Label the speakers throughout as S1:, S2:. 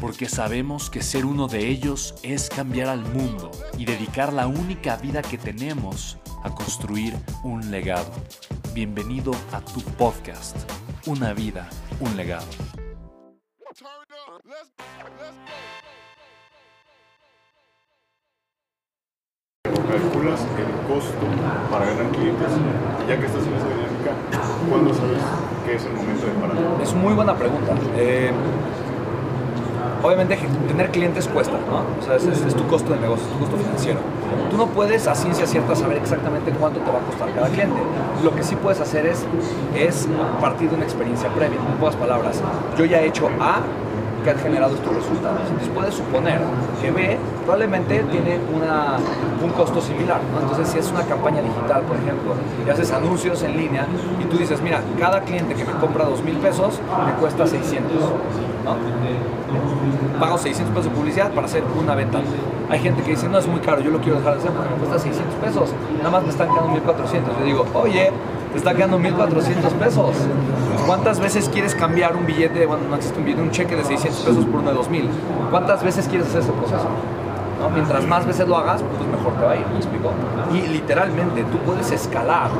S1: porque sabemos que ser uno de ellos es cambiar al mundo y dedicar la única vida que tenemos a construir un legado. Bienvenido a tu podcast, Una vida, un legado.
S2: calculas el costo para ganar clientes y ya que estás en esa dinámica, ¿cuándo sabes que es el momento de parar?
S3: Es muy buena pregunta. Eh, obviamente tener clientes cuesta, ¿no? O sea, es, tu costo de negocio, es tu costo financiero. Tú no puedes a ciencia cierta saber exactamente cuánto te va a costar cada cliente. Lo que sí puedes hacer es, es partir de una experiencia previa. En pocas palabras, yo ya he hecho A que ha generado estos resultados. Entonces puedes suponer que B probablemente tiene una, un costo similar. ¿no? Entonces si es una campaña digital, por ejemplo, y haces anuncios en línea y tú dices, mira, cada cliente que me compra dos mil pesos me cuesta 600. ¿No? Pago 600 pesos de publicidad para hacer una venta. Hay gente que dice, no, es muy caro, yo lo quiero dejar de hacer porque me cuesta 600 pesos, nada más me están quedando 1400. Yo digo, oye, te está quedando 1400 pesos. ¿Cuántas veces quieres cambiar un billete, bueno, no existe un billete, un cheque de 600 pesos por uno de 2000? ¿Cuántas veces quieres hacer ese proceso? Mientras más veces lo hagas, pues mejor te va a ir, ¿me explico? Y literalmente tú puedes escalar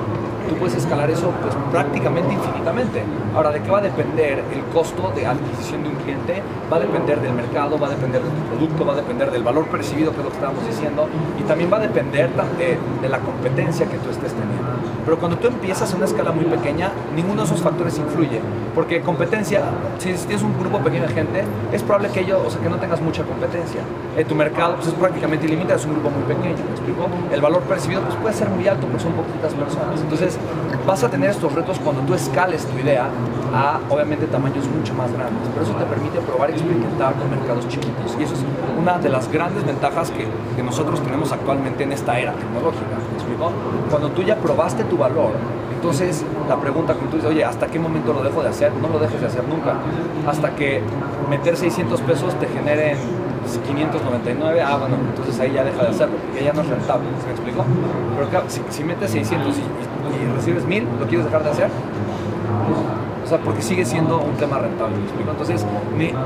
S3: tú puedes escalar eso pues, prácticamente infinitamente. Ahora, ¿de qué va a depender el costo de adquisición de un cliente? Va a depender del mercado, va a depender de tu producto, va a depender del valor percibido, que es lo que estábamos diciendo, y también va a depender de, de la competencia que tú estés teniendo. Pero cuando tú empiezas a una escala muy pequeña, ninguno de esos factores influye, porque competencia, si tienes un grupo pequeño de gente, es probable que ello, o sea, que no tengas mucha competencia. Eh, tu mercado pues, es prácticamente ilimitado, es un grupo muy pequeño, ¿me explico? El valor percibido pues, puede ser muy alto, porque son poquitas personas. Entonces, vas a tener estos retos cuando tú escales tu idea a obviamente tamaños mucho más grandes, pero eso te permite probar y experimentar con mercados chiquitos y eso es una de las grandes ventajas que, que nosotros tenemos actualmente en esta era tecnológica. ¿Me explico? Cuando tú ya probaste tu valor, entonces la pregunta que tú dices, oye, ¿hasta qué momento lo dejo de hacer? No lo dejes de hacer nunca. Hasta que meter 600 pesos te generen 599, ah, bueno, entonces ahí ya deja de hacerlo, porque ya no es rentable, ¿se me explicó? Pero claro, si, metes 600 y, y recibes 1000, ¿lo quieres dejar de hacer? O sea, porque sigue siendo un tema rentable, ¿me explico? Entonces,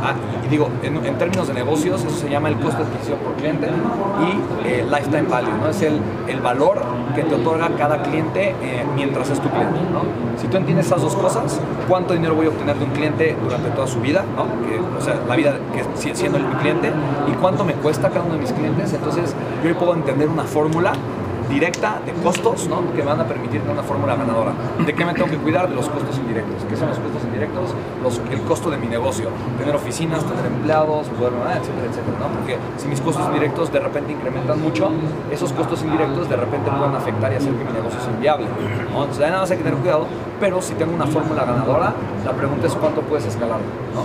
S3: ah, digo, en, términos de negocios, eso se llama el costo de adquisición por cliente y eh, lifetime value, ¿no? Es el, el, valor que te otorga cada cliente eh, mientras es tu cliente, ¿no? Si tú entiendes esas dos cosas, ¿cuánto dinero voy a obtener de un cliente durante toda su vida, ¿no? Que, o sea, la vida que siendo mi cliente y cuánto me cuesta cada uno de mis clientes, entonces yo puedo entender una fórmula directa de costos ¿no? que van a permitir una fórmula ganadora. ¿De qué me tengo que cuidar? De los costos indirectos. ¿Qué son los costos indirectos? Los, el costo de mi negocio. Tener oficinas, tener empleados, poder, etcétera, etcétera. ¿no? Porque si mis costos indirectos de repente incrementan mucho, esos costos indirectos de repente pueden afectar y hacer que mi negocio sea inviable. ¿no? Entonces, nada más hay que tener cuidado, pero si tengo una fórmula ganadora, la pregunta es cuánto puedes escalar. ¿no?